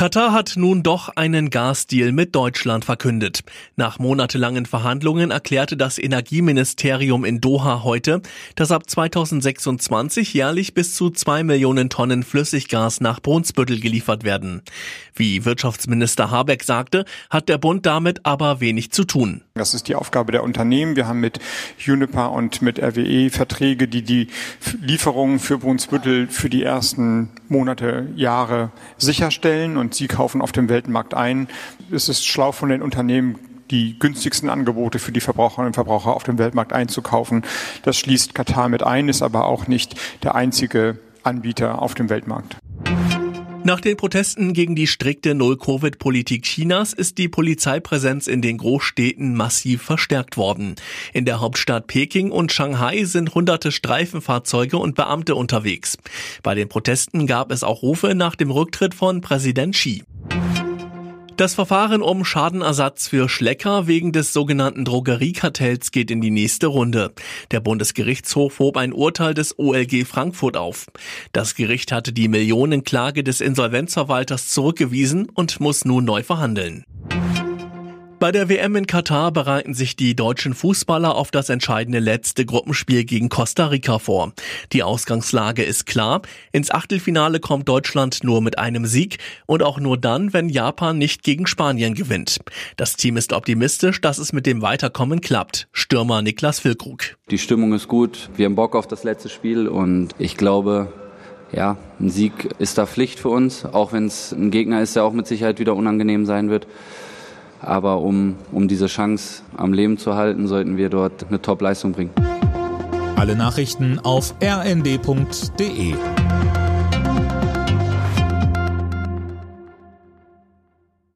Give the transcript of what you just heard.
Katar hat nun doch einen Gasdeal mit Deutschland verkündet. Nach monatelangen Verhandlungen erklärte das Energieministerium in Doha heute, dass ab 2026 jährlich bis zu zwei Millionen Tonnen Flüssiggas nach Brunsbüttel geliefert werden. Wie Wirtschaftsminister Habeck sagte, hat der Bund damit aber wenig zu tun. Das ist die Aufgabe der Unternehmen. Wir haben mit Juniper und mit RWE Verträge, die die Lieferungen für Brunsbüttel für die ersten Monate, Jahre sicherstellen und sie kaufen auf dem Weltmarkt ein. Es ist schlau von den Unternehmen, die günstigsten Angebote für die Verbraucherinnen und Verbraucher auf dem Weltmarkt einzukaufen. Das schließt Katar mit ein, ist aber auch nicht der einzige Anbieter auf dem Weltmarkt. Nach den Protesten gegen die strikte Null-Covid-Politik Chinas ist die Polizeipräsenz in den Großstädten massiv verstärkt worden. In der Hauptstadt Peking und Shanghai sind hunderte Streifenfahrzeuge und Beamte unterwegs. Bei den Protesten gab es auch Rufe nach dem Rücktritt von Präsident Xi. Das Verfahren um Schadenersatz für Schlecker wegen des sogenannten Drogeriekartells geht in die nächste Runde. Der Bundesgerichtshof hob ein Urteil des OLG Frankfurt auf. Das Gericht hatte die Millionenklage des Insolvenzverwalters zurückgewiesen und muss nun neu verhandeln. Bei der WM in Katar bereiten sich die deutschen Fußballer auf das entscheidende letzte Gruppenspiel gegen Costa Rica vor. Die Ausgangslage ist klar. Ins Achtelfinale kommt Deutschland nur mit einem Sieg und auch nur dann, wenn Japan nicht gegen Spanien gewinnt. Das Team ist optimistisch, dass es mit dem Weiterkommen klappt. Stürmer Niklas Füllkrug. Die Stimmung ist gut. Wir haben Bock auf das letzte Spiel und ich glaube, ja, ein Sieg ist da Pflicht für uns, auch wenn es ein Gegner ist, der auch mit Sicherheit wieder unangenehm sein wird. Aber um, um diese Chance am Leben zu halten, sollten wir dort eine Top-Leistung bringen. Alle Nachrichten auf rnd.de